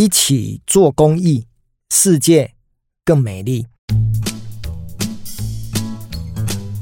一起做公益，世界更美丽。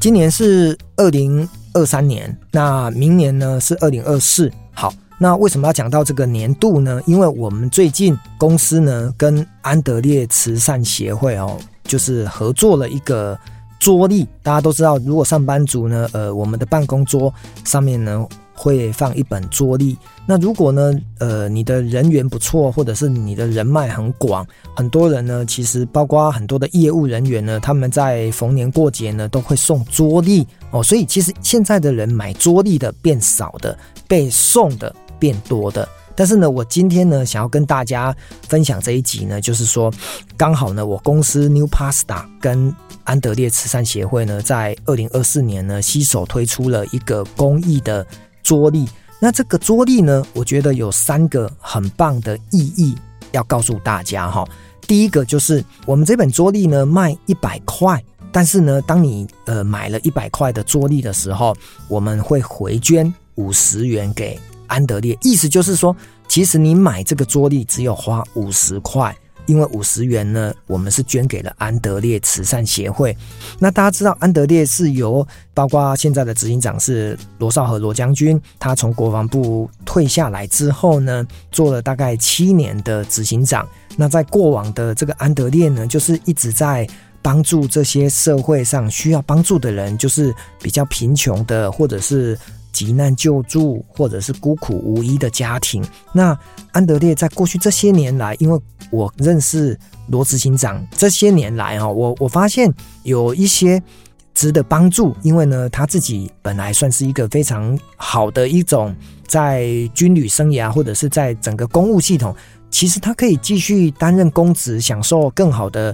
今年是二零二三年，那明年呢是二零二四。好，那为什么要讲到这个年度呢？因为我们最近公司呢跟安德烈慈善协会哦，就是合作了一个桌历。大家都知道，如果上班族呢，呃，我们的办公桌上面呢。会放一本桌历。那如果呢，呃，你的人缘不错，或者是你的人脉很广，很多人呢，其实包括很多的业务人员呢，他们在逢年过节呢都会送桌历哦。所以其实现在的人买桌历的变少的，被送的变多的。但是呢，我今天呢想要跟大家分享这一集呢，就是说，刚好呢，我公司 New Pasta 跟安德烈慈善协会呢，在二零二四年呢，携手推出了一个公益的。桌历，那这个桌历呢，我觉得有三个很棒的意义要告诉大家哈。第一个就是我们这本桌历呢卖一百块，但是呢，当你呃买了一百块的桌历的时候，我们会回捐五十元给安德烈，意思就是说，其实你买这个桌历只有花五十块。因为五十元呢，我们是捐给了安德烈慈善协会。那大家知道，安德烈是由包括现在的执行长是罗绍和罗将军，他从国防部退下来之后呢，做了大概七年的执行长。那在过往的这个安德烈呢，就是一直在帮助这些社会上需要帮助的人，就是比较贫穷的，或者是。急难救助，或者是孤苦无依的家庭。那安德烈在过去这些年来，因为我认识罗执行长，这些年来哈，我我发现有一些值得帮助。因为呢，他自己本来算是一个非常好的一种在军旅生涯，或者是在整个公务系统，其实他可以继续担任公职，享受更好的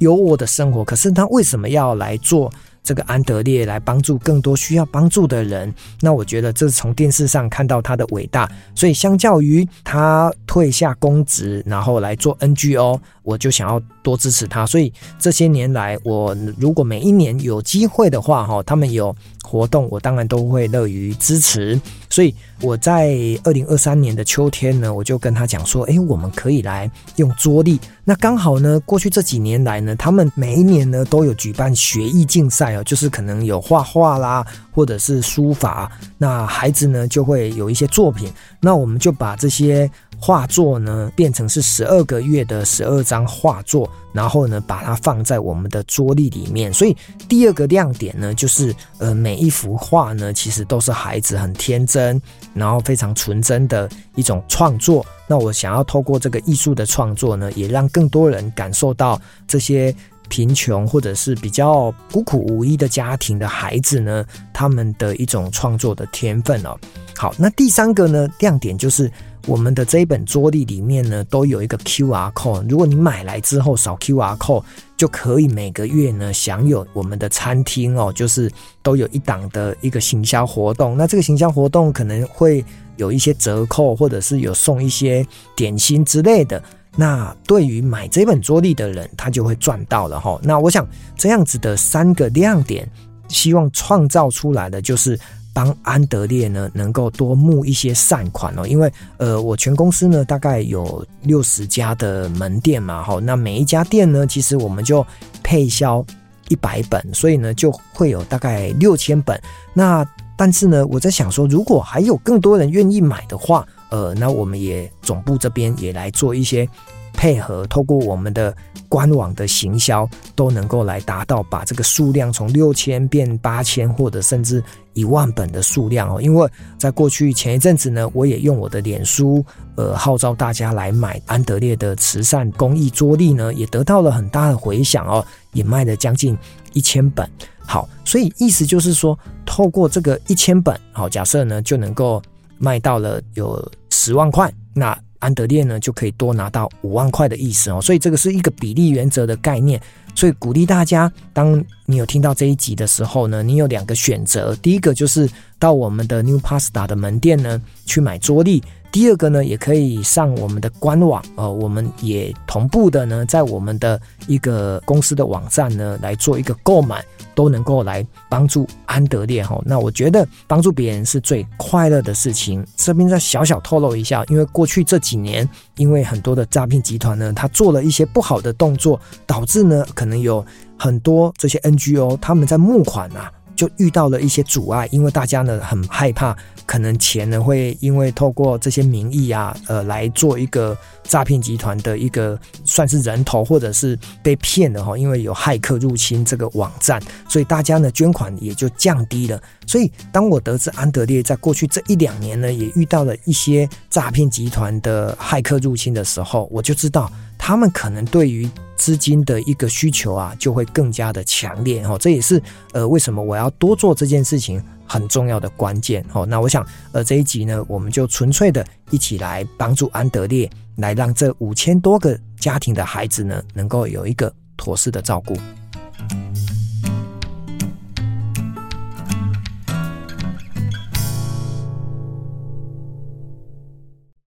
优渥的生活。可是他为什么要来做？这个安德烈来帮助更多需要帮助的人，那我觉得这是从电视上看到他的伟大，所以相较于他退下公职，然后来做 NGO，我就想要多支持他。所以这些年来，我如果每一年有机会的话，哈，他们有活动，我当然都会乐于支持。所以我在二零二三年的秋天呢，我就跟他讲说，诶，我们可以来用桌历。那刚好呢，过去这几年来呢，他们每一年呢都有举办学艺竞赛哦，就是可能有画画啦，或者是书法，那孩子呢就会有一些作品。那我们就把这些。画作呢，变成是十二个月的十二张画作，然后呢，把它放在我们的桌历里面。所以第二个亮点呢，就是呃，每一幅画呢，其实都是孩子很天真，然后非常纯真的一种创作。那我想要透过这个艺术的创作呢，也让更多人感受到这些贫穷或者是比较孤苦无依的家庭的孩子呢，他们的一种创作的天分哦。好，那第三个呢，亮点就是。我们的这一本桌历里面呢，都有一个 QR code。如果你买来之后扫 QR code，就可以每个月呢享有我们的餐厅哦，就是都有一档的一个行销活动。那这个行销活动可能会有一些折扣，或者是有送一些点心之类的。那对于买这本桌历的人，他就会赚到了哈。那我想这样子的三个亮点，希望创造出来的就是。帮安德烈呢，能够多募一些善款哦，因为呃，我全公司呢大概有六十家的门店嘛，哈，那每一家店呢，其实我们就配销一百本，所以呢就会有大概六千本。那但是呢，我在想说，如果还有更多人愿意买的话，呃，那我们也总部这边也来做一些。配合透过我们的官网的行销，都能够来达到把这个数量从六千变八千，或者甚至一万本的数量哦。因为在过去前一阵子呢，我也用我的脸书，呃，号召大家来买安德烈的慈善公益桌历呢，也得到了很大的回响哦，也卖了将近一千本。好，所以意思就是说，透过这个一千本，好，假设呢就能够卖到了有十万块，那。安德烈呢，就可以多拿到五万块的意思哦，所以这个是一个比例原则的概念，所以鼓励大家，当你有听到这一集的时候呢，你有两个选择，第一个就是到我们的 New Pasta 的门店呢去买桌历，第二个呢，也可以上我们的官网，呃，我们也同步的呢，在我们的一个公司的网站呢来做一个购买，都能够来帮助安德烈哈。那我觉得帮助别人是最快乐的事情。这边再小小透露一下，因为过去这几年，因为很多的诈骗集团呢，他做了一些不好的动作，导致呢可能有很多这些 NGO 他们在募款啊。就遇到了一些阻碍，因为大家呢很害怕，可能钱呢会因为透过这些名义啊，呃，来做一个诈骗集团的一个算是人头，或者是被骗的哈，因为有骇客入侵这个网站，所以大家呢捐款也就降低了。所以当我得知安德烈在过去这一两年呢，也遇到了一些诈骗集团的骇客入侵的时候，我就知道。他们可能对于资金的一个需求啊，就会更加的强烈哦。这也是呃为什么我要多做这件事情很重要的关键哦。那我想呃这一集呢，我们就纯粹的一起来帮助安德烈，来让这五千多个家庭的孩子呢，能够有一个妥适的照顾。